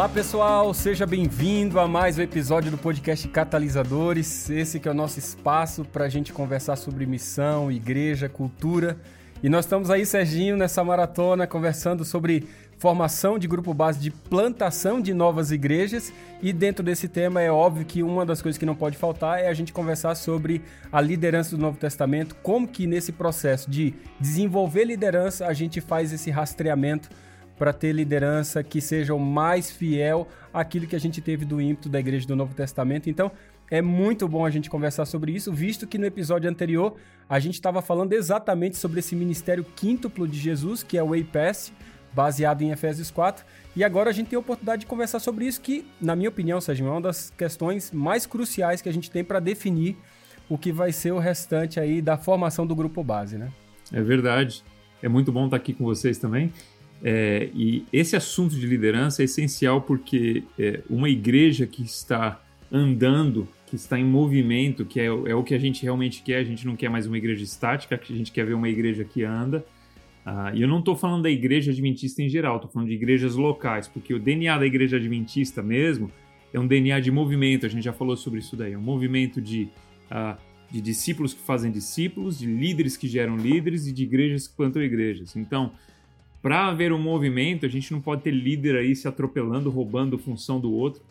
Olá pessoal, seja bem-vindo a mais um episódio do podcast Catalisadores. Esse que é o nosso espaço para a gente conversar sobre missão, igreja, cultura. E nós estamos aí, Serginho, nessa maratona conversando sobre formação de grupo base de plantação de novas igrejas. E dentro desse tema é óbvio que uma das coisas que não pode faltar é a gente conversar sobre a liderança do Novo Testamento, como que nesse processo de desenvolver liderança a gente faz esse rastreamento para ter liderança que seja o mais fiel àquilo que a gente teve do ímpeto da igreja do Novo Testamento. Então, é muito bom a gente conversar sobre isso, visto que no episódio anterior a gente estava falando exatamente sobre esse ministério quíntuplo de Jesus, que é o Pass, baseado em Efésios 4. E agora a gente tem a oportunidade de conversar sobre isso, que, na minha opinião, Sérgio, é uma das questões mais cruciais que a gente tem para definir o que vai ser o restante aí da formação do grupo base, né? É verdade. É muito bom estar aqui com vocês também. É, e esse assunto de liderança é essencial porque é, uma igreja que está andando, que está em movimento, que é, é, o que a gente realmente quer, a gente não quer mais uma igreja estática, a gente quer ver uma igreja que anda. Ah, e eu não estou falando da igreja adventista em geral, estou falando de igrejas locais, porque o DNA da igreja adventista mesmo é um DNA de movimento, a gente já falou sobre isso daí, é um movimento de, ah, de discípulos que fazem discípulos, de líderes que geram líderes e de igrejas que plantam igrejas. Então, para haver um movimento, a gente não pode ter líder aí se atropelando, roubando função do outro.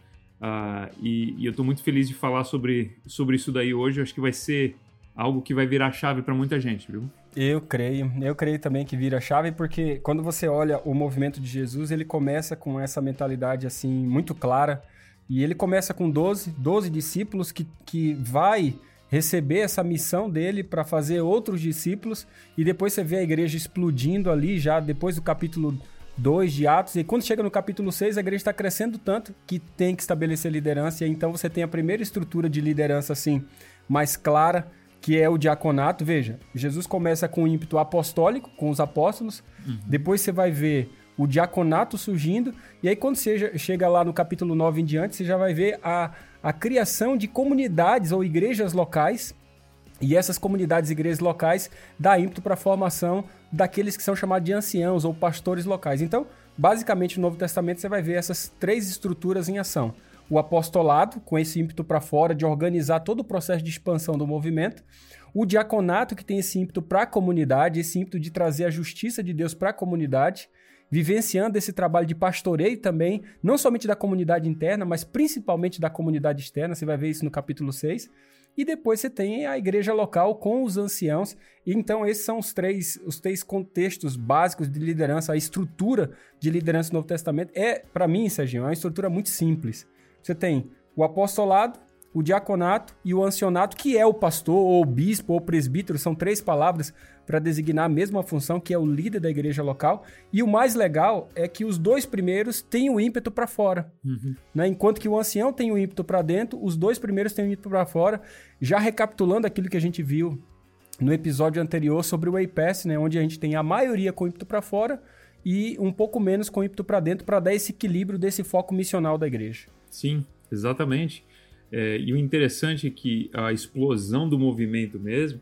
Uh, e, e, eu estou muito feliz de falar sobre, sobre isso daí hoje. Eu acho que vai ser algo que vai virar chave para muita gente, viu? Eu creio, eu creio também que vira chave, porque quando você olha o movimento de Jesus, ele começa com essa mentalidade assim muito clara. E ele começa com 12, 12 discípulos que, que vai receber essa missão dele para fazer outros discípulos e depois você vê a igreja explodindo ali já depois do capítulo 2 de Atos e quando chega no capítulo 6 a igreja está crescendo tanto que tem que estabelecer liderança e então você tem a primeira estrutura de liderança assim mais clara que é o diaconato. Veja, Jesus começa com o ímpeto apostólico, com os apóstolos, uhum. depois você vai ver o diaconato surgindo, e aí quando você chega lá no capítulo 9 em diante, você já vai ver a a criação de comunidades ou igrejas locais, e essas comunidades e igrejas locais dá ímpeto para a formação daqueles que são chamados de anciãos ou pastores locais. Então, basicamente, no Novo Testamento você vai ver essas três estruturas em ação. O apostolado, com esse ímpeto para fora de organizar todo o processo de expansão do movimento. O diaconato, que tem esse ímpeto para a comunidade, esse ímpeto de trazer a justiça de Deus para a comunidade vivenciando esse trabalho de pastoreio também, não somente da comunidade interna, mas principalmente da comunidade externa. Você vai ver isso no capítulo 6. E depois você tem a igreja local com os anciãos. Então, esses são os três, os três contextos básicos de liderança. A estrutura de liderança do Novo Testamento é, para mim, Serginho, é uma estrutura muito simples. Você tem o apostolado, o diaconato e o ancionato, que é o pastor, ou o bispo, ou o presbítero, são três palavras para designar a mesma função, que é o líder da igreja local. E o mais legal é que os dois primeiros têm o ímpeto para fora. Uhum. Né? Enquanto que o ancião tem o ímpeto para dentro, os dois primeiros têm o ímpeto para fora. Já recapitulando aquilo que a gente viu no episódio anterior sobre o APS, né? onde a gente tem a maioria com ímpeto para fora e um pouco menos com ímpeto para dentro, para dar esse equilíbrio desse foco missional da igreja. Sim, exatamente. É, e o interessante é que a explosão do movimento mesmo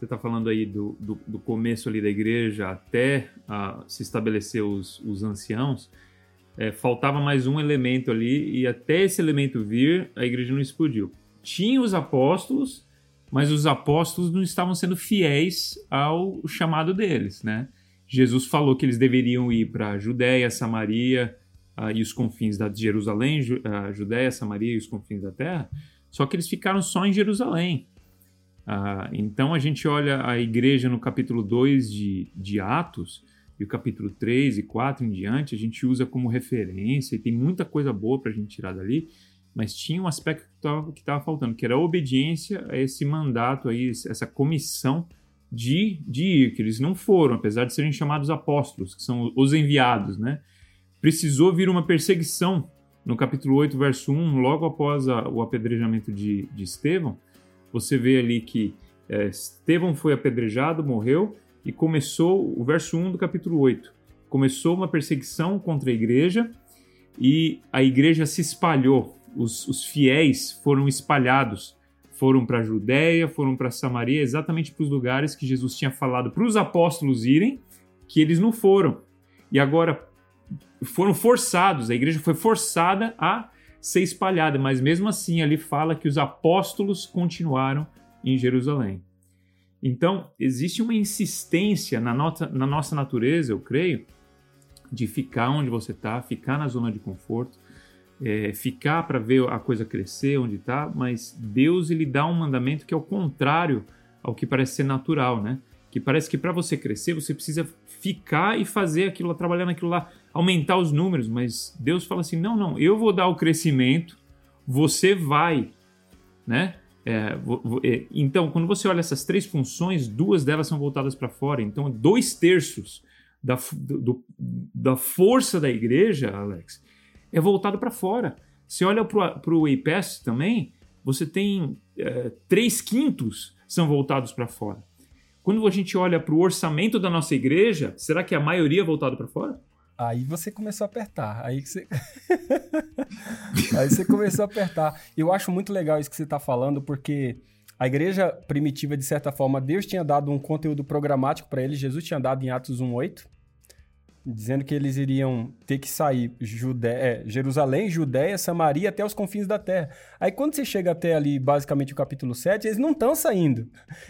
você está falando aí do, do, do, começo ali da igreja até a, se estabelecer os, os anciãos, é, faltava mais um elemento ali e até esse elemento vir, a igreja não explodiu. Tinha os apóstolos, mas os apóstolos não estavam sendo fiéis ao chamado deles, né? Jesus falou que eles deveriam ir para Judéia, Samaria uh, e os confins da Jerusalém, uh, Judéia, Samaria e os confins da terra, só que eles ficaram só em Jerusalém. Ah, então a gente olha a igreja no capítulo 2 de, de Atos, e o capítulo 3 e 4 em diante, a gente usa como referência, e tem muita coisa boa para a gente tirar dali, mas tinha um aspecto que estava faltando, que era a obediência a esse mandato aí, essa comissão de, de ir, que eles não foram, apesar de serem chamados apóstolos, que são os enviados, né? Precisou vir uma perseguição no capítulo 8, verso 1, logo após a, o apedrejamento de, de Estevão, você vê ali que é, Estevão foi apedrejado, morreu, e começou o verso 1 do capítulo 8. Começou uma perseguição contra a igreja e a igreja se espalhou. Os, os fiéis foram espalhados. Foram para a Judéia, foram para Samaria, exatamente para os lugares que Jesus tinha falado para os apóstolos irem, que eles não foram. E agora, foram forçados, a igreja foi forçada a ser espalhada, mas mesmo assim ali fala que os apóstolos continuaram em Jerusalém. Então, existe uma insistência na, nota, na nossa natureza, eu creio, de ficar onde você está, ficar na zona de conforto, é, ficar para ver a coisa crescer onde está, mas Deus ele dá um mandamento que é o contrário ao que parece ser natural, né? Que parece que para você crescer você precisa ficar e fazer aquilo, trabalhar naquilo lá, aumentar os números, mas Deus fala assim: não, não, eu vou dar o crescimento, você vai, né? É, é, então, quando você olha essas três funções, duas delas são voltadas para fora. Então, dois terços da, do, da força da igreja, Alex, é voltado para fora. Você olha para o APS também, você tem é, três quintos são voltados para fora. Quando a gente olha para o orçamento da nossa igreja, será que a maioria é voltado para fora? Aí você começou a apertar. Aí você... Aí você começou a apertar. Eu acho muito legal isso que você está falando, porque a igreja primitiva, de certa forma, Deus tinha dado um conteúdo programático para eles. Jesus tinha dado em Atos 1,8 dizendo que eles iriam ter que sair. É, Jerusalém, Judéia, Samaria até os confins da terra. Aí quando você chega até ali, basicamente o capítulo 7, eles não estão saindo.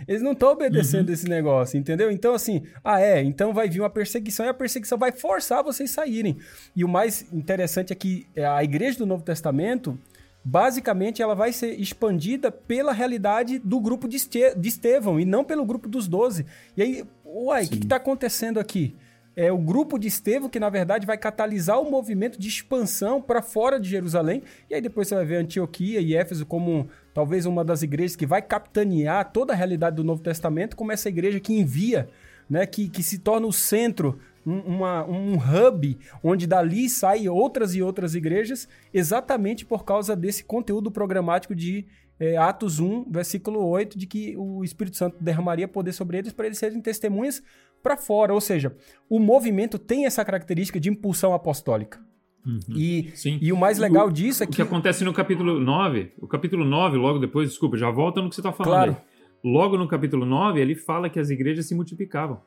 Eles não estão obedecendo uhum. esse negócio, entendeu? Então assim, ah é, então vai vir uma perseguição e a perseguição vai forçar vocês saírem. E o mais interessante é que é, a igreja do Novo Testamento, basicamente ela vai ser expandida pela realidade do grupo de Estevão e não pelo grupo dos doze. E aí, uai, o que está acontecendo aqui? É o grupo de Estevão que, na verdade, vai catalisar o movimento de expansão para fora de Jerusalém. E aí depois você vai ver Antioquia e Éfeso como talvez uma das igrejas que vai capitanear toda a realidade do Novo Testamento, como essa igreja que envia, né, que, que se torna o centro, um, uma, um hub, onde dali saem outras e outras igrejas, exatamente por causa desse conteúdo programático de é, Atos 1, versículo 8, de que o Espírito Santo derramaria poder sobre eles para eles serem testemunhas para fora. Ou seja, o movimento tem essa característica de impulsão apostólica. Uhum. E, e o mais legal o, disso é que. O que acontece no capítulo 9, o capítulo 9, logo depois, desculpa, já volta no que você está falando. Claro. Aí. Logo no capítulo 9, ele fala que as igrejas se multiplicavam.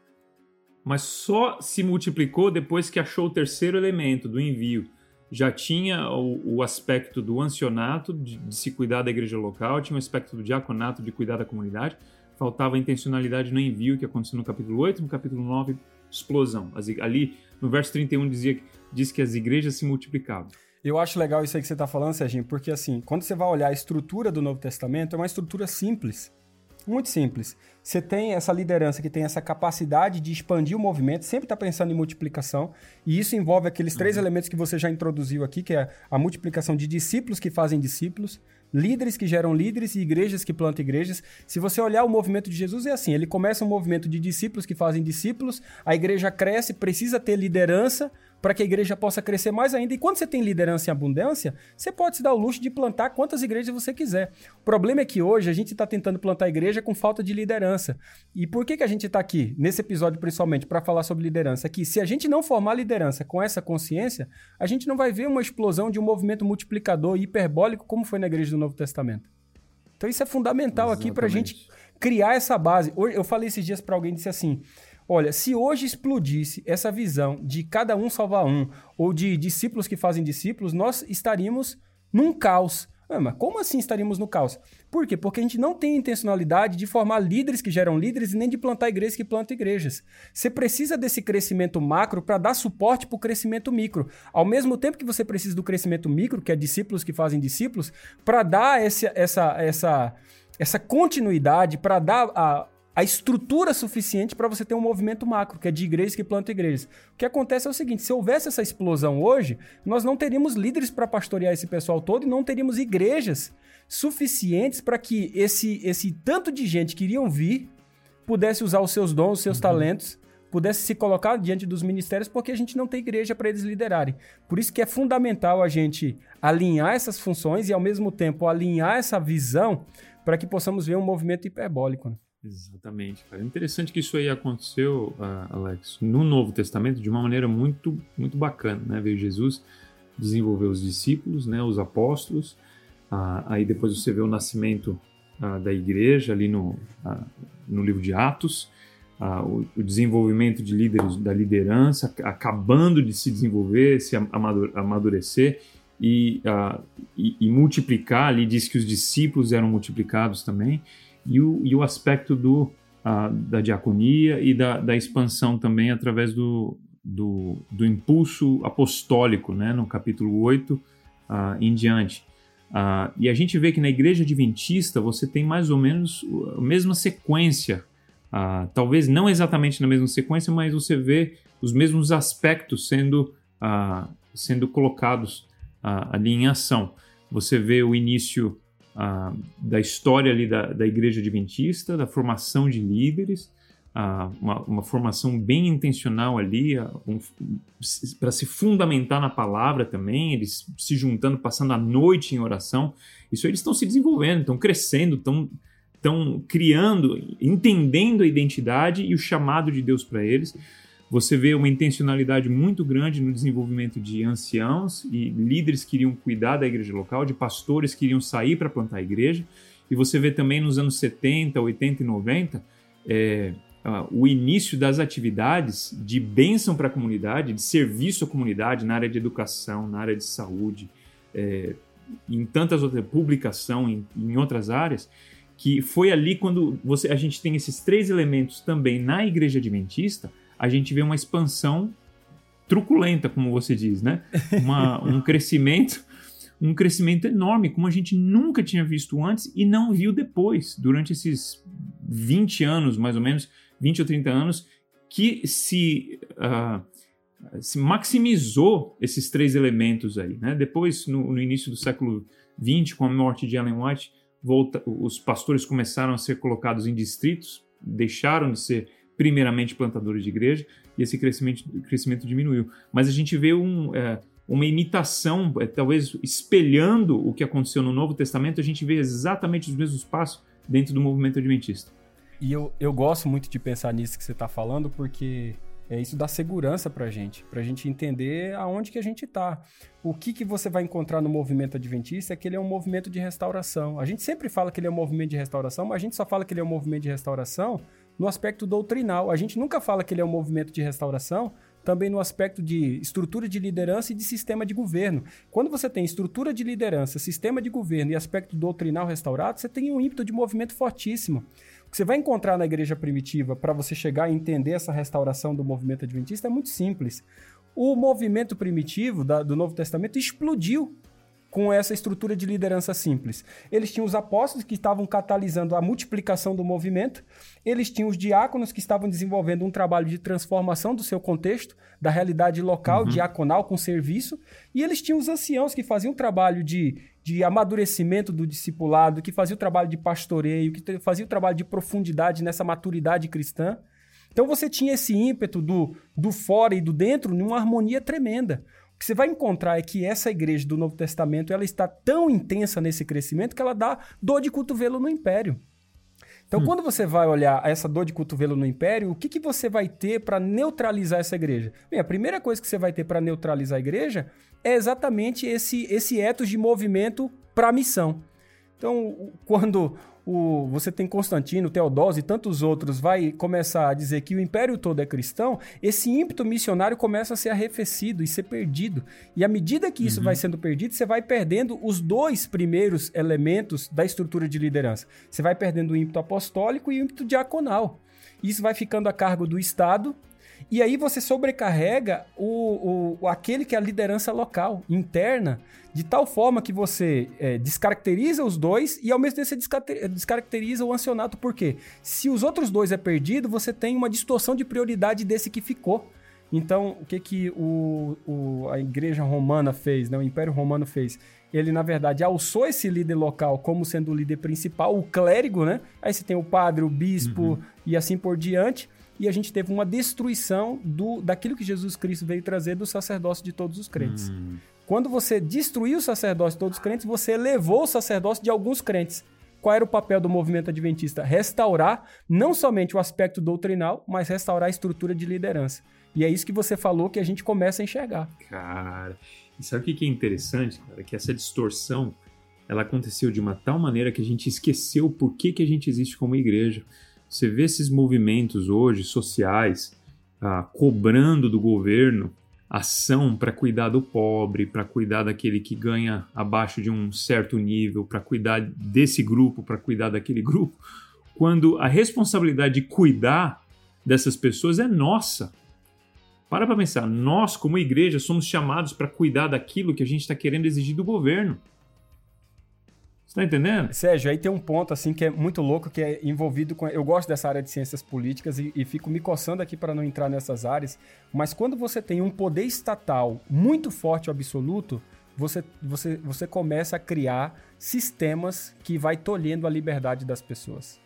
Mas só se multiplicou depois que achou o terceiro elemento do envio já tinha o, o aspecto do ancionato, de, de, se cuidar da igreja local, tinha o aspecto do diaconato, de cuidar da comunidade, faltava intencionalidade no envio, que aconteceu no capítulo 8, no capítulo 9, explosão. Ali, no verso 31, dizia, diz que as igrejas se multiplicavam. Eu acho legal isso aí que você está falando, Serginho, porque assim, quando você vai olhar a estrutura do Novo Testamento, é uma estrutura simples. Muito simples. Você tem essa liderança que tem essa capacidade de expandir o movimento, sempre está pensando em multiplicação, e isso envolve aqueles três uhum. elementos que você já introduziu aqui, que é a multiplicação de discípulos que fazem discípulos, líderes que geram líderes e igrejas que plantam igrejas. Se você olhar o movimento de Jesus, é assim: ele começa um movimento de discípulos que fazem discípulos, a igreja cresce, precisa ter liderança para que a igreja possa crescer mais ainda. E quando você tem liderança em abundância, você pode se dar o luxo de plantar quantas igrejas você quiser. O problema é que hoje a gente está tentando plantar igreja com falta de liderança. E por que, que a gente está aqui, nesse episódio principalmente, para falar sobre liderança? Que se a gente não formar liderança com essa consciência, a gente não vai ver uma explosão de um movimento multiplicador hiperbólico como foi na igreja do Novo Testamento. Então isso é fundamental Exatamente. aqui para a gente criar essa base. Eu falei esses dias para alguém, disse assim, Olha, se hoje explodisse essa visão de cada um salvar um, ou de discípulos que fazem discípulos, nós estaríamos num caos. Ah, mas como assim estaríamos no caos? Por quê? Porque a gente não tem intencionalidade de formar líderes que geram líderes e nem de plantar igrejas que plantam igrejas. Você precisa desse crescimento macro para dar suporte para o crescimento micro. Ao mesmo tempo que você precisa do crescimento micro, que é discípulos que fazem discípulos, para dar esse, essa, essa, essa continuidade, para dar a, a estrutura suficiente para você ter um movimento macro, que é de igrejas que plantam igrejas. O que acontece é o seguinte: se houvesse essa explosão hoje, nós não teríamos líderes para pastorear esse pessoal todo e não teríamos igrejas suficientes para que esse, esse tanto de gente que iriam vir pudesse usar os seus dons, os seus uhum. talentos, pudesse se colocar diante dos ministérios, porque a gente não tem igreja para eles liderarem. Por isso que é fundamental a gente alinhar essas funções e, ao mesmo tempo, alinhar essa visão para que possamos ver um movimento hiperbólico. Né? Exatamente, cara. É interessante que isso aí aconteceu, uh, Alex, no Novo Testamento de uma maneira muito, muito bacana, né? Veio Jesus desenvolver os discípulos, né? Os apóstolos. Uh, aí depois você vê o nascimento uh, da igreja ali no, no livro de Atos. o, o, desenvolvimento de líderes, da liderança, acabando de se desenvolver, se amadurecer e, e, e, multiplicar. Ali diz que os discípulos eram multiplicados também, e o, e o aspecto do, da diaconia e da, da expansão também através do, do, do impulso apostólico, né, no capítulo 8 em diante. Uh, e a gente vê que na igreja adventista você tem mais ou menos a mesma sequência, uh, talvez não exatamente na mesma sequência, mas você vê os mesmos aspectos sendo, uh, sendo colocados ali em ação. Você vê o início da história ali da, da igreja adventista, da formação de líderes, uma, uma, formação bem intencional ali, um, para se fundamentar na palavra também, eles se juntando, passando a noite em oração. Isso eles estão se desenvolvendo, estão crescendo, estão estão criando, entendendo a identidade e o chamado de Deus para eles. Você vê uma intencionalidade muito grande no desenvolvimento de anciãos e líderes que iriam cuidar da igreja local, de pastores que iriam sair para plantar a igreja. E você vê também nos anos 70, 80 e 90 é, o início das atividades de bênção para a comunidade, de serviço à comunidade na área de educação, na área de saúde, é, em tantas outras, publicação, em, em outras áreas, que foi ali quando você, a gente tem esses três elementos também na igreja adventista, a gente vê uma expansão truculenta, como você diz, né? Uma, um crescimento um crescimento enorme, como a gente nunca tinha visto antes e não viu depois, durante esses 20 anos, mais ou menos, 20 ou 30 anos, que se, uh, se maximizou esses três elementos aí. Né? Depois, no, no, início do século XX, com a morte de Ellen White, volta, os pastores começaram a ser colocados em distritos, deixaram de ser primeiramente plantadores de igreja, e esse crescimento, crescimento diminuiu. Mas a gente vê um, é, uma imitação, é, talvez espelhando o que aconteceu no Novo Testamento, a gente vê exatamente os mesmos passos dentro do movimento adventista. E eu, eu gosto muito de pensar nisso que você está falando, porque é isso dá segurança para a gente, para a gente entender aonde que a gente está. O que, que você vai encontrar no movimento adventista é que ele é um movimento de restauração. A gente sempre fala que ele é um movimento de restauração, mas a gente só fala que ele é um movimento de restauração no aspecto doutrinal. A gente nunca fala que ele é um movimento de restauração também no aspecto de estrutura de liderança e de sistema de governo. Quando você tem estrutura de liderança, sistema de governo e aspecto doutrinal restaurado, você tem um ímpeto de movimento fortíssimo que você vai encontrar na igreja primitiva para você chegar e entender essa restauração do movimento adventista é muito simples. O movimento primitivo da, do Novo Testamento explodiu com essa estrutura de liderança simples. Eles tinham os apóstolos que estavam catalisando a multiplicação do movimento, eles tinham os diáconos que estavam desenvolvendo um trabalho de transformação do seu contexto, da realidade local, uhum. diaconal com serviço, e eles tinham os anciãos que faziam um trabalho de, de amadurecimento do discipulado, que faziam o trabalho de pastoreio, que faziam o trabalho de profundidade nessa maturidade cristã. Então você tinha esse ímpeto do, do fora e do dentro numa harmonia tremenda que você vai encontrar é que essa igreja do Novo Testamento ela está tão intensa nesse crescimento que ela dá dor de cotovelo no império. Então, hum. quando você vai olhar essa dor de cotovelo no império, o que, que você vai ter para neutralizar essa igreja? Bem, a primeira coisa que você vai ter para neutralizar a igreja é exatamente esse, esse etos de movimento para a missão. Então, quando o, você tem Constantino, Teodósio e tantos outros, vai começar a dizer que o império todo é cristão, esse ímpeto missionário começa a ser arrefecido e ser perdido. E à medida que isso uhum. vai sendo perdido, você vai perdendo os dois primeiros elementos da estrutura de liderança. Você vai perdendo o ímpeto apostólico e o ímpeto diaconal. Isso vai ficando a cargo do Estado e aí você sobrecarrega o, o, aquele que é a liderança local, interna, de tal forma que você é, descaracteriza os dois e ao mesmo tempo você descaracteriza o ancionato. Por quê? Se os outros dois é perdido, você tem uma distorção de prioridade desse que ficou. Então, o que, que o, o, a igreja romana fez, né? o Império Romano fez? Ele, na verdade, alçou esse líder local como sendo o líder principal, o clérigo, né? Aí você tem o padre, o bispo uhum. e assim por diante e a gente teve uma destruição do, daquilo que Jesus Cristo veio trazer do sacerdócio de todos os crentes. Hum. Quando você destruiu o sacerdócio de todos os crentes, você elevou o sacerdócio de alguns crentes. Qual era o papel do movimento adventista? Restaurar não somente o aspecto doutrinal, mas restaurar a estrutura de liderança. E é isso que você falou que a gente começa a enxergar. Cara, e sabe o que é interessante, cara? Que essa distorção ela aconteceu de uma tal maneira que a gente esqueceu por que, que a gente existe como igreja. Você vê esses movimentos hoje sociais ah, cobrando do governo ação para cuidar do pobre, para cuidar daquele que ganha abaixo de um certo nível, para cuidar desse grupo, para cuidar daquele grupo, quando a responsabilidade de cuidar dessas pessoas é nossa. Para para pensar, nós, como igreja, somos chamados para cuidar daquilo que a gente está querendo exigir do governo. Você tá entendendo? Sérgio, aí tem um ponto assim que é muito louco, que é envolvido com. Eu gosto dessa área de ciências políticas e, e fico me coçando aqui para não entrar nessas áreas. Mas quando você tem um poder estatal muito forte absoluto, você, você, você começa a criar sistemas que vai tolhendo a liberdade das pessoas.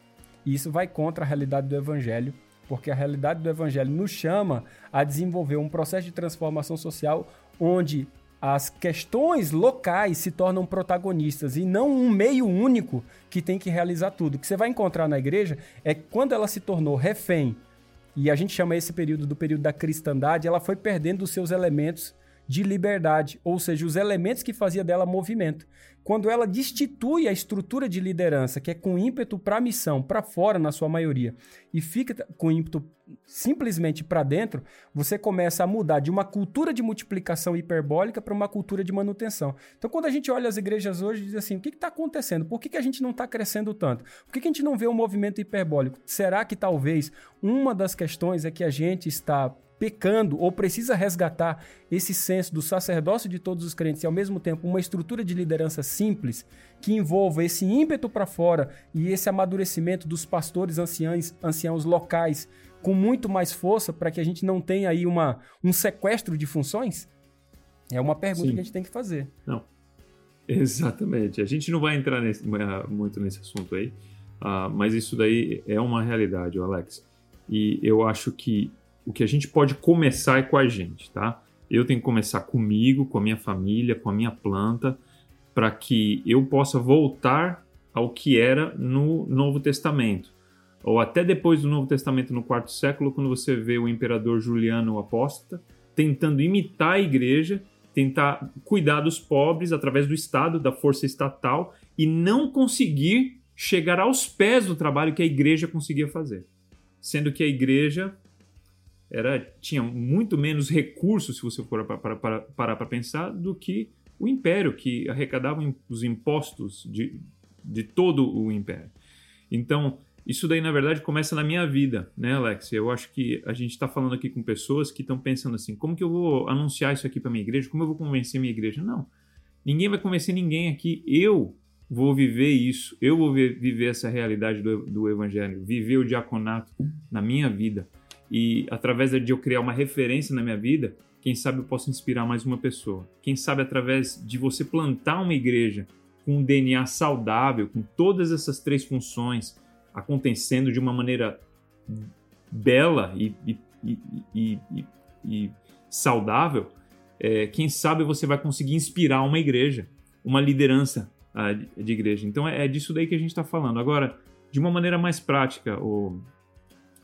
E isso vai contra a realidade do evangelho porque a realidade do evangelho nos chama a desenvolver um processo de transformação social onde as questões locais se tornam protagonistas e não um meio único que tem que realizar tudo. O que você vai encontrar na igreja é que quando ela se tornou refém, e a gente chama esse período do período da cristandade, ela foi perdendo os seus elementos de liberdade, ou seja, os elementos que fazia dela movimento. Quando ela destitui a estrutura de liderança, que é com ímpeto para a missão, para fora na sua maioria, e fica com ímpeto simplesmente para dentro, você começa a mudar de uma cultura de multiplicação hiperbólica para uma cultura de manutenção. Então, quando a gente olha as igrejas hoje, diz assim: o que está acontecendo? Por que, que a gente não está crescendo tanto? Por que, que a gente não vê um movimento hiperbólico? Será que talvez uma das questões é que a gente está pecando ou precisa resgatar esse senso do sacerdócio de todos os crentes e ao mesmo tempo uma estrutura de liderança simples que envolva esse ímpeto para fora e esse amadurecimento dos pastores anciãos, anciãos locais com muito mais força para que a gente não tenha aí uma, um sequestro de funções? É uma pergunta Sim. que a gente tem que fazer. Não. Exatamente. A gente não vai entrar nesse, muito nesse assunto aí, uh, mas isso daí é uma realidade, Alex. E eu acho que o que a gente pode começar é com a gente, tá? Eu tenho que começar comigo, com a minha família, com a minha planta, para que eu possa voltar ao que era no Novo Testamento. Ou até depois do Novo Testamento, no quarto século, quando você vê o imperador Juliano Apóstata tentando imitar a igreja, tentar cuidar dos pobres através do Estado, da força estatal, e não conseguir chegar aos pés do trabalho que a igreja conseguia fazer. Sendo que a igreja era tinha muito menos recursos, se você for parar para, pensar, do que o império, que arrecadava os impostos de, de todo o império. Então, isso daí, na verdade, começa na minha vida, né, Alex? Eu acho que a gente está falando aqui com pessoas que estão pensando assim: como que eu vou anunciar isso aqui para minha igreja? Como eu vou convencer minha igreja? Não. Ninguém vai convencer ninguém aqui. Eu vou viver isso. Eu vou viver essa realidade do, do evangelho, viver o diaconato na minha vida. E através de eu criar uma referência na minha vida, quem sabe eu posso inspirar mais uma pessoa. Quem sabe através de você plantar uma igreja com um DNA saudável, com todas essas três funções acontecendo de uma maneira bela e, e, e, e saudável, é, quem sabe você vai conseguir inspirar uma igreja, uma liderança uh, de igreja. Então é, é, disso daí que a gente está falando. Agora, de uma maneira mais prática, o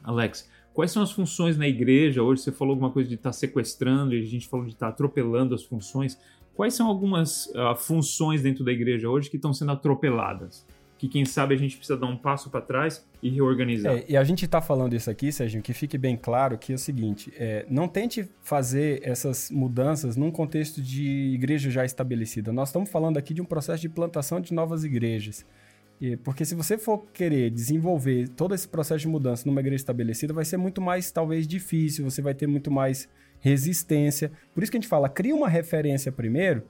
Alex, Quais são as funções na igreja? Hoje você falou alguma coisa de estar tá sequestrando, e a gente falou de estar tá atropelando as funções. Quais são algumas uh, funções dentro da igreja hoje que estão sendo atropeladas? Que quem sabe a gente precisa dar um passo para trás e reorganizar. É, e a gente está falando isso aqui, Sérgio, que fique bem claro que é o seguinte: é, não tente fazer essas mudanças num contexto de igreja já estabelecida. Nós estamos falando aqui de um processo de plantação de novas igrejas. Porque se você for querer desenvolver todo esse processo de mudança numa igreja estabelecida, vai ser muito mais, talvez, difícil, você vai ter muito mais resistência. Por isso que a gente fala, cria uma referência primeiro,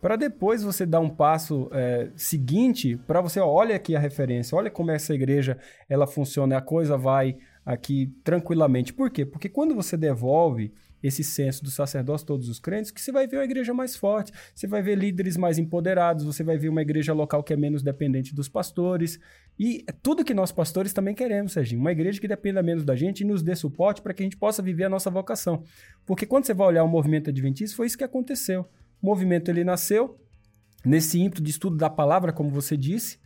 para depois você dar um passo é, seguinte, para você, ó, olha aqui a referência, olha como essa igreja ela funciona, a coisa vai aqui tranquilamente. Por quê? Porque quando você devolve esse senso do sacerdócio todos os crentes, que você vai ver uma igreja mais forte, você vai ver líderes mais empoderados, você vai ver uma igreja local que é menos dependente dos pastores. E é tudo que nós pastores também queremos, Serginho. Uma igreja que dependa menos da gente e nos dê suporte para que a gente possa viver a nossa vocação. Porque quando você vai olhar o movimento adventista, foi isso que aconteceu. O movimento ele nasceu nesse ímpeto de estudo da palavra, como você disse,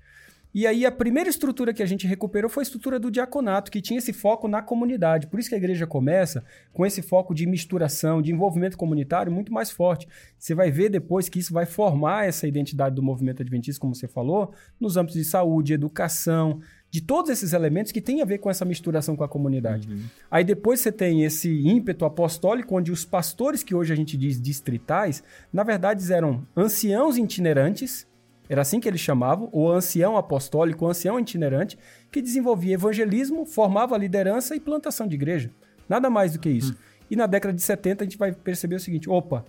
e aí a primeira estrutura que a gente recuperou foi a estrutura do diaconato, que tinha esse foco na comunidade. Por isso que a igreja começa com esse foco de misturação, de envolvimento comunitário muito mais forte. Você vai ver depois que isso vai formar essa identidade do movimento adventista, como você falou, nos âmbitos de saúde, educação, de todos esses elementos que tem a ver com essa misturação com a comunidade. Uhum. Aí depois você tem esse ímpeto apostólico, onde os pastores que hoje a gente diz distritais, na verdade eram anciãos itinerantes, era assim que eles chamavam, o ancião apostólico, o ancião itinerante, que desenvolvia evangelismo, formava liderança e plantação de igreja. Nada mais do que isso. Uhum. E na década de 70 a gente vai perceber o seguinte: opa,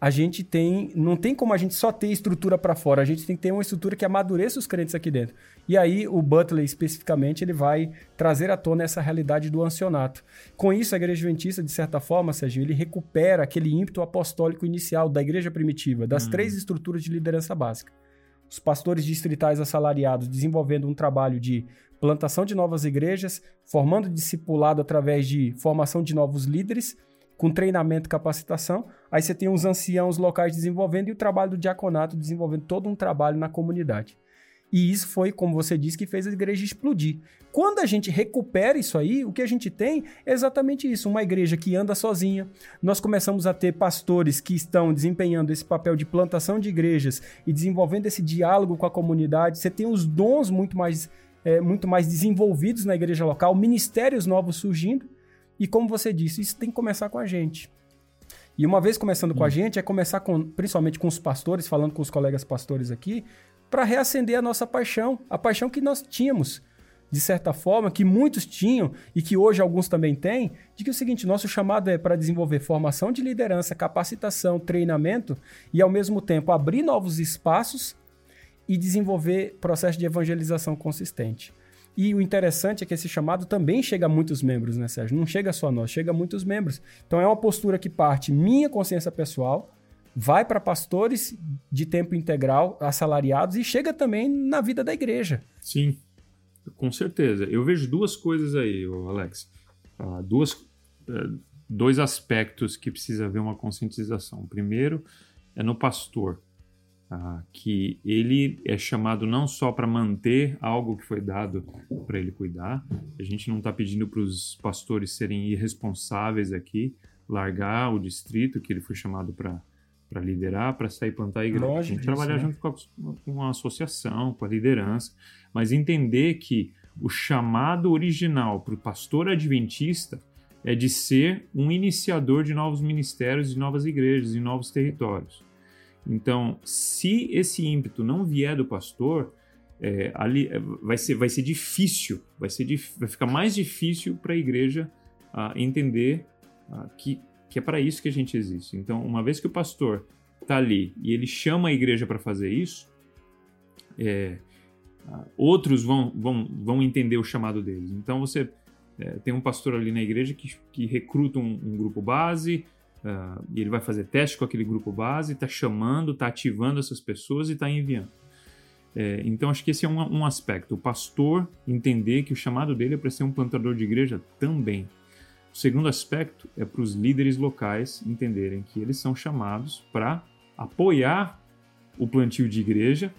a gente tem. Não tem como a gente só ter estrutura para fora, a gente tem que ter uma estrutura que amadureça os crentes aqui dentro. E aí, o Butler, especificamente, ele vai trazer à tona essa realidade do ancionato. Com isso, a igreja adventista, de certa forma, Sérgio, ele recupera aquele ímpeto apostólico inicial da igreja primitiva, das hum. três estruturas de liderança básica. Os pastores distritais assalariados desenvolvendo um trabalho de plantação de novas igrejas, formando discipulado através de formação de novos líderes com treinamento e capacitação. Aí você tem os anciãos locais desenvolvendo e o trabalho do diaconato desenvolvendo todo um trabalho na comunidade. E isso foi, como você disse, que fez a igreja explodir. Quando a gente recupera isso aí, o que a gente tem é exatamente isso: uma igreja que anda sozinha. Nós começamos a ter pastores que estão desempenhando esse papel de plantação de igrejas e desenvolvendo esse diálogo com a comunidade. Você tem os dons muito mais, é, muito mais desenvolvidos na igreja local, ministérios novos surgindo. E como você disse, isso tem que começar com a gente. E uma vez começando com a gente, é começar com, principalmente com os pastores, falando com os colegas pastores aqui, para reacender a nossa paixão, a paixão que nós tínhamos, de certa forma, que muitos tinham e que hoje alguns também têm, de que é o seguinte, nosso chamado é para desenvolver formação de liderança, capacitação, treinamento e ao mesmo tempo abrir novos espaços e desenvolver processo de evangelização consistente. E o interessante é que esse chamado também chega a muitos membros, né, Sérgio? Não chega só a nós, chega a muitos membros. Então é uma postura que parte minha consciência pessoal, vai para pastores de tempo integral, assalariados, e chega também na vida da igreja. Sim, com certeza. Eu vejo duas coisas aí, Alex. Uh, duas, uh, dois aspectos que precisa haver uma conscientização. O primeiro é no pastor. Ah, que ele é chamado não só para manter algo que foi dado para ele cuidar, a gente não está pedindo para os pastores serem irresponsáveis aqui, largar o distrito que ele foi chamado para para liderar, para sair plantar a igreja. Lógico, a gente trabalhar né? junto com a, com a associação, com a liderança, mas entender que o chamado original para o pastor adventista é de ser um iniciador de novos ministérios, de novas igrejas, de novos territórios. Então, se esse ímpeto não vier do pastor, é, ali é, vai ser, vai ser difícil, vai, ser, vai ficar mais difícil para a igreja uh, entender uh, que, que é para isso que a gente existe. Então, uma vez que o pastor está ali e ele chama a igreja para fazer isso, é, outros vão, vão, vão entender o chamado deles. Então, você é, tem um pastor ali na igreja que, que recruta um, um grupo base, Uh, e ele vai fazer teste com aquele grupo base, está chamando, está ativando essas pessoas e está enviando. É, então, acho que esse é um, um, aspecto. O pastor entender que o chamado dele é para ser um plantador de igreja também. O segundo aspecto é para os líderes locais entenderem que eles são chamados para apoiar o plantio de igreja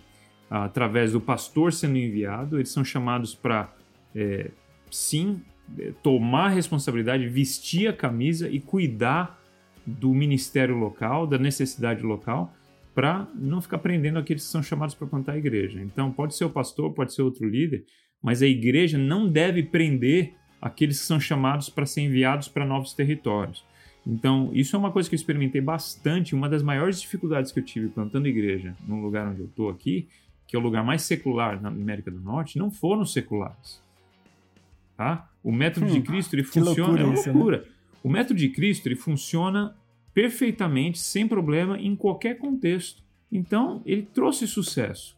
através do pastor sendo enviado. Eles são chamados para, é, sim, é, tomar responsabilidade, vestir a camisa e cuidar do ministério local, da necessidade local, para não ficar prendendo aqueles que são chamados para plantar a igreja. Então, pode ser o pastor, pode ser outro líder, mas a igreja não deve prender aqueles que são chamados para ser enviados para novos territórios. Então, isso é uma coisa que eu experimentei bastante. Uma das maiores dificuldades que eu tive plantando igreja no lugar onde eu estou aqui, que é o lugar mais secular na América do Norte, não foram seculares. Tá? O método hum, de Cristo ele funciona, loucura é uma né? loucura. né? O método de Cristo ele funciona perfeitamente, sem problema, em qualquer contexto. Então, ele trouxe sucesso.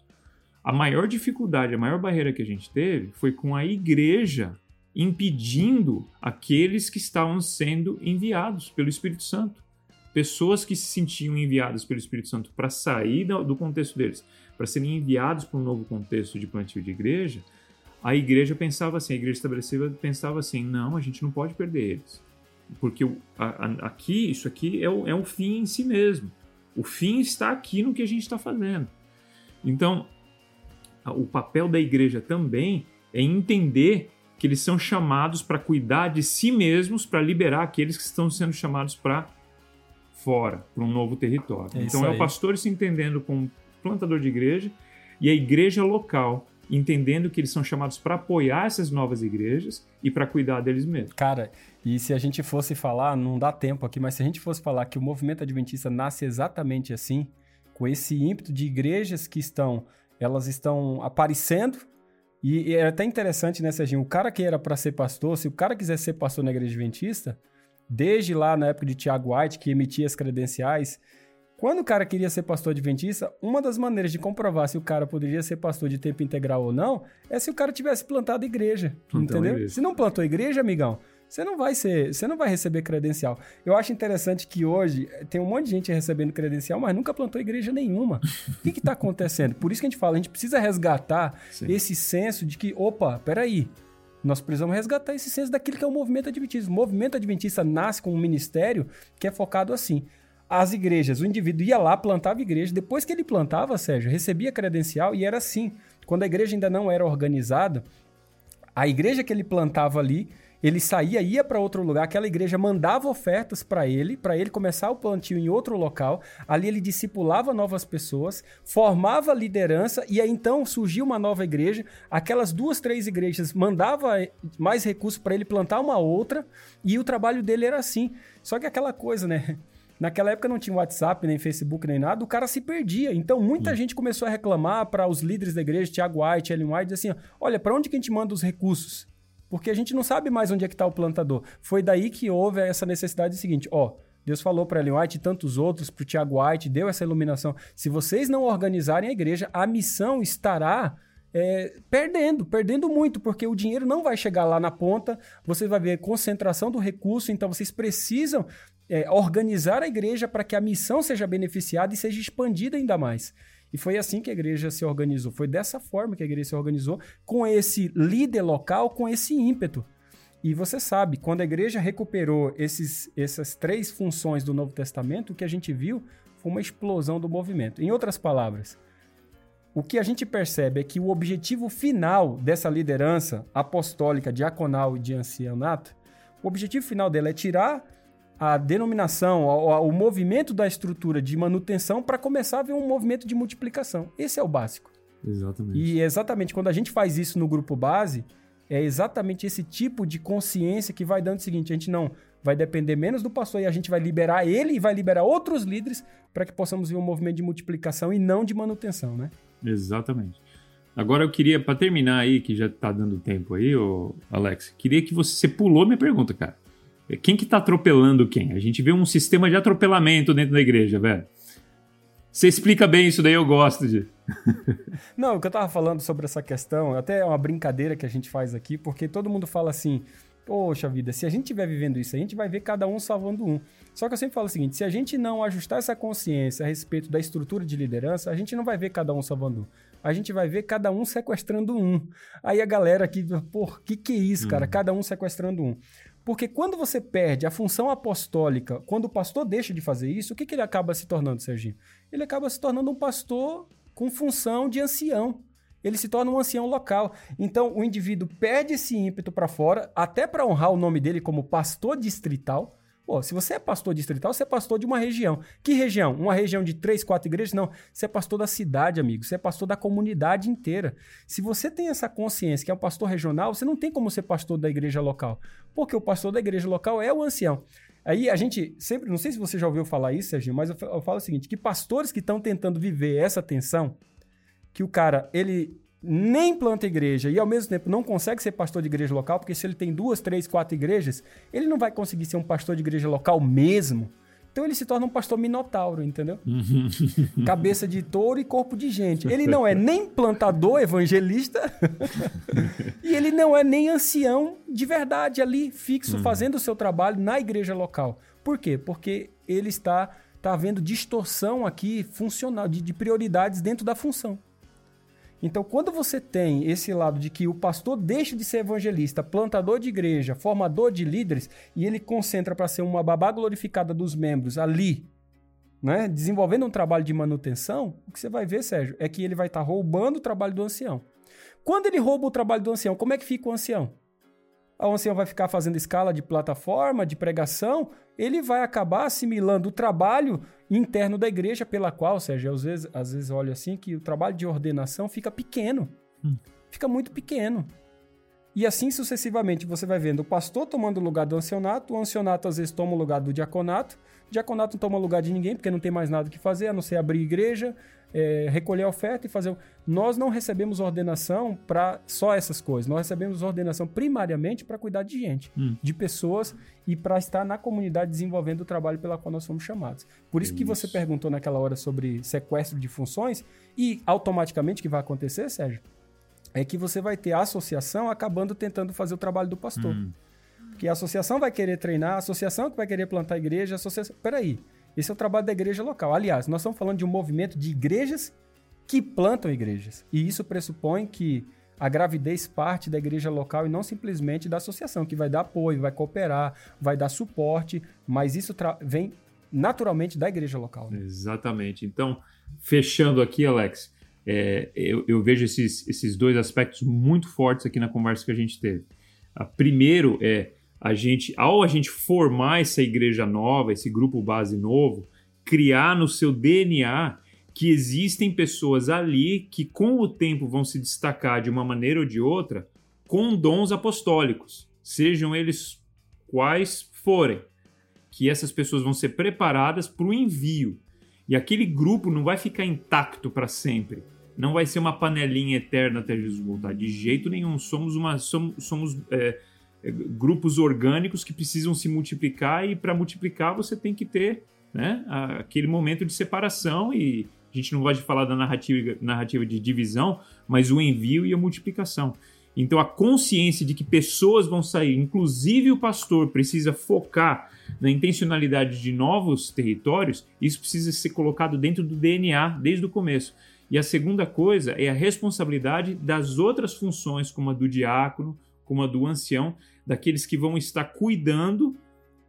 A maior dificuldade, a maior barreira que a gente teve foi com a igreja impedindo aqueles que estavam sendo enviados pelo Espírito Santo. Pessoas que se sentiam enviadas pelo Espírito Santo para sair do contexto deles, para serem enviados para um novo contexto de plantio de igreja, a igreja pensava assim, a igreja estabelecida pensava assim: não, a gente não pode perder eles porque aqui, isso aqui é, o, é fim em si mesmo. O fim está aqui no que a gente está fazendo. Então, o papel da igreja também é entender que eles são chamados para cuidar de si mesmos, para liberar aqueles que estão sendo chamados para fora, para um novo território. É então, é o pastor se entendendo como plantador de igreja e a igreja local entendendo que eles são chamados para apoiar essas novas igrejas e para cuidar deles mesmos. Cara, e se a gente fosse falar, não dá tempo aqui, mas se a gente fosse falar que o movimento adventista nasce exatamente assim, com esse ímpeto de igrejas que estão, elas estão aparecendo, e, e é até interessante, né, Serginho? O cara que era para ser pastor, se o cara quiser ser pastor na igreja adventista, desde lá na época de Tiago White, que emitia as credenciais, quando o cara queria ser pastor adventista, uma das maneiras de comprovar se o cara poderia ser pastor de tempo integral ou não é se o cara tivesse plantado igreja, Plantou entendeu? Igreja. Se não plantou igreja, amigão, você não vai ser, você não vai receber credencial. Eu acho interessante que hoje tem um monte de gente recebendo credencial, mas nunca plantou igreja nenhuma. o que está acontecendo? Por isso que a gente fala, a gente precisa resgatar Sim. esse senso de que, opa, peraí, nós precisamos resgatar esse senso daquilo que é o movimento adventista. O movimento adventista nasce com um ministério que é focado assim as igrejas. O indivíduo ia lá, plantava igreja. Depois que ele plantava, Sérgio, recebia credencial e era assim. Quando a igreja ainda não era organizada, a igreja que ele plantava ali, ele saía, ia para outro lugar, aquela igreja mandava ofertas para ele, para ele começar o plantio em outro local. Ali ele discipulava novas pessoas, formava liderança e aí então surgiu uma nova igreja. Aquelas duas, três igrejas mandava mais recursos para ele plantar uma outra e o trabalho dele era assim. Só que aquela coisa, né? Naquela época não tinha WhatsApp, nem Facebook, nem nada, o cara se perdia. Então muita hum. gente começou a reclamar para os líderes da igreja, Tiago White, Ellen White, assim: olha, para onde que a gente manda os recursos? Porque a gente não sabe mais onde é que está o plantador. Foi daí que houve essa necessidade seguinte: ó, Deus falou para Ellen White e tantos outros, para o Tiago White, deu essa iluminação. Se vocês não organizarem a igreja, a missão estará é, perdendo, perdendo muito, porque o dinheiro não vai chegar lá na ponta, você vai ver concentração do recurso, então vocês precisam é, organizar a igreja para que a missão seja beneficiada e seja expandida ainda mais. E foi assim que a igreja se organizou. Foi dessa forma que a igreja se organizou, com esse líder local, com esse ímpeto. E você sabe, quando a igreja recuperou esses, essas três funções do Novo Testamento, o que a gente viu foi uma explosão do movimento. Em outras palavras, o que a gente percebe é que o objetivo final dessa liderança apostólica, diaconal e de ancianato, o objetivo final dela é tirar a denominação, o, o movimento da estrutura de manutenção para começar a ver um movimento de multiplicação. Esse é o básico. Exatamente. E exatamente quando a gente faz isso no grupo base, é exatamente esse tipo de consciência que vai dando o seguinte: a gente não vai depender menos do pastor e a gente vai liberar ele e vai liberar outros líderes para que possamos ver um movimento de multiplicação e não de manutenção, né? Exatamente. Agora eu queria, para terminar aí, que já está dando tempo aí, ô Alex, queria que você, você pulou minha pergunta, cara. Quem que tá atropelando quem? A gente vê um sistema de atropelamento dentro da igreja, velho. Você explica bem isso daí, eu gosto de. Não, o que eu tava falando sobre essa questão, até é uma brincadeira que a gente faz aqui, porque todo mundo fala assim: poxa vida, se a gente estiver vivendo isso, a gente vai ver cada um salvando um. Só que eu sempre falo o seguinte: se a gente não ajustar essa consciência a respeito da estrutura de liderança, a gente não vai ver cada um salvando um. A gente vai ver cada um sequestrando um. Aí a galera aqui, pô, que que é isso, cara? Hum. Cada um sequestrando um. Porque quando você perde a função apostólica, quando o pastor deixa de fazer isso, o que, que ele acaba se tornando, Serginho? Ele acaba se tornando um pastor com função de ancião. Ele se torna um ancião local. Então, o indivíduo perde esse ímpeto para fora, até para honrar o nome dele como pastor distrital, Pô, se você é pastor distrital, você é pastor de uma região. Que região? Uma região de três, quatro igrejas? Não. Você é pastor da cidade, amigo. Você é pastor da comunidade inteira. Se você tem essa consciência que é um pastor regional, você não tem como ser pastor da igreja local. Porque o pastor da igreja local é o ancião. Aí a gente sempre, não sei se você já ouviu falar isso, Serginho, mas eu, falo o seguinte: que pastores que estão tentando viver essa tensão, que o cara, ele nem planta igreja e ao mesmo tempo não consegue ser pastor de igreja local, porque se ele tem duas, três, quatro igrejas, ele não vai conseguir ser um pastor de igreja local mesmo. Então ele se torna um pastor minotauro, entendeu? Cabeça de touro e corpo de gente. Ele não é nem plantador evangelista e ele não é nem ancião de verdade ali, fixo, uhum. fazendo o seu trabalho na igreja local. Por quê? Porque ele está, está havendo distorção aqui funcional, de, de prioridades dentro da função. Então, quando você tem esse lado de que o pastor deixa de ser evangelista, plantador de igreja, formador de líderes, e ele concentra para ser uma babá glorificada dos membros ali, né, desenvolvendo um trabalho de manutenção, o que você vai ver, Sérgio, é que ele vai estar tá roubando o trabalho do ancião. Quando ele rouba o trabalho do ancião, como é que fica o ancião? O ancião vai ficar fazendo escala de plataforma, de pregação, ele vai acabar assimilando o trabalho interno da igreja pela qual, Sérgio, às vezes, às vezes olho assim que o trabalho de ordenação fica pequeno. hum. fica muito pequeno. E assim sucessivamente você vai vendo o pastor tomando o lugar do ancianato, o ancianato às vezes toma o lugar do diaconato, o diaconato não toma lugar de ninguém porque não tem mais nada que fazer a não ser abrir igreja, é, recolher a oferta e fazer. Nós não recebemos ordenação para só essas coisas. Nós recebemos ordenação primariamente para cuidar de gente, hum. de pessoas e para estar na comunidade desenvolvendo o trabalho pela qual nós fomos chamados. Por isso, isso que você perguntou naquela hora sobre sequestro de funções e automaticamente o que vai acontecer, Sérgio, é que você vai ter a associação acabando tentando fazer o trabalho do pastor. Hum. Porque a associação vai querer treinar, a associação que vai querer plantar igreja, a associação. Peraí. Esse é o trabalho da igreja local. Aliás, nós estamos falando de um movimento de igrejas que plantam igrejas. E isso pressupõe que a gravidez parte da igreja local e não simplesmente da associação, que vai dar apoio, vai cooperar, vai dar suporte, mas isso vem naturalmente da igreja local. Né? Exatamente. Então, fechando aqui, Alex, é, eu, eu, vejo esses, esses dois aspectos muito fortes aqui na conversa que a gente teve. A primeiro é a gente, ao a gente formar essa igreja nova, esse grupo base novo, criar no seu DNA que existem pessoas ali que com o tempo vão se destacar de uma maneira ou de outra com dons apostólicos, sejam eles quais forem, que essas pessoas vão ser preparadas para o envio. E aquele grupo não vai ficar intacto para sempre. Não vai ser uma panelinha eterna até Jesus voltar. De jeito nenhum. Somos uma. Somos, somos é, grupos orgânicos que precisam se multiplicar e para multiplicar você tem que ter né, aquele momento de separação e a gente não gosta de falar da narrativa, narrativa de divisão, mas o envio e a multiplicação. Então a consciência de que pessoas vão sair, inclusive o pastor precisa focar na intencionalidade de novos territórios, isso precisa ser colocado dentro do DNA desde o começo. E a segunda coisa é a responsabilidade das outras funções, como a do diácono, como a do ancião, daqueles que vão estar cuidando,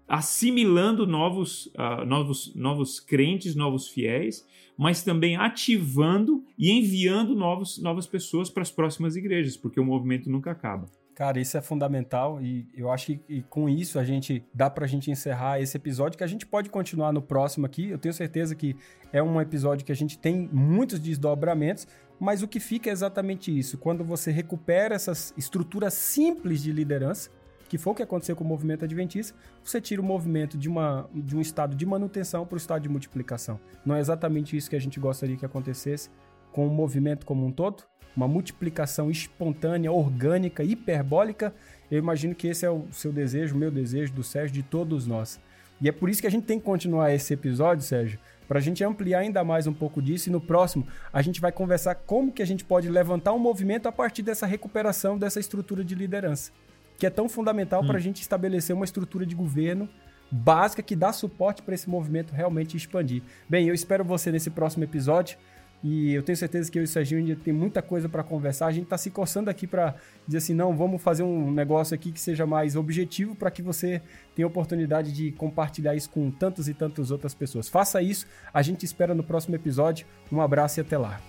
assimilando novos, uh, novos, novos crentes, novos fiéis, mas também ativando e enviando novos, novas pessoas para as próximas igrejas, porque o movimento nunca acaba. Cara, isso é fundamental e eu acho que com isso a gente dá para a gente encerrar esse episódio que a gente pode continuar no próximo aqui. Eu tenho certeza que é um episódio que a gente tem muitos desdobramentos, mas o que fica é exatamente isso. Quando você recupera essas estruturas simples de liderança, que foi o que aconteceu com o movimento adventista, você tira o movimento de, uma, de um estado de manutenção para o estado de multiplicação. Não é exatamente isso que a gente gostaria que acontecesse com o movimento como um todo, uma multiplicação espontânea, orgânica, hiperbólica. Eu imagino que esse é o seu desejo, o meu desejo, do Sérgio, de todos nós. E é por isso que a gente tem que continuar esse episódio, Sérgio, para a gente ampliar ainda mais um pouco disso. E no próximo, a gente vai conversar como que a gente pode levantar um movimento a partir dessa recuperação dessa estrutura de liderança que é tão fundamental hum. para a gente estabelecer uma estrutura de governo básica que dá suporte para esse movimento realmente expandir. Bem, eu espero você nesse próximo episódio. E eu tenho certeza que eu e o Serginho ainda tem muita coisa para conversar. A gente está se coçando aqui para dizer assim: não, vamos fazer um negócio aqui que seja mais objetivo para que você tenha a oportunidade de compartilhar isso com tantas e tantas outras pessoas. Faça isso, a gente espera no próximo episódio. Um abraço e até lá.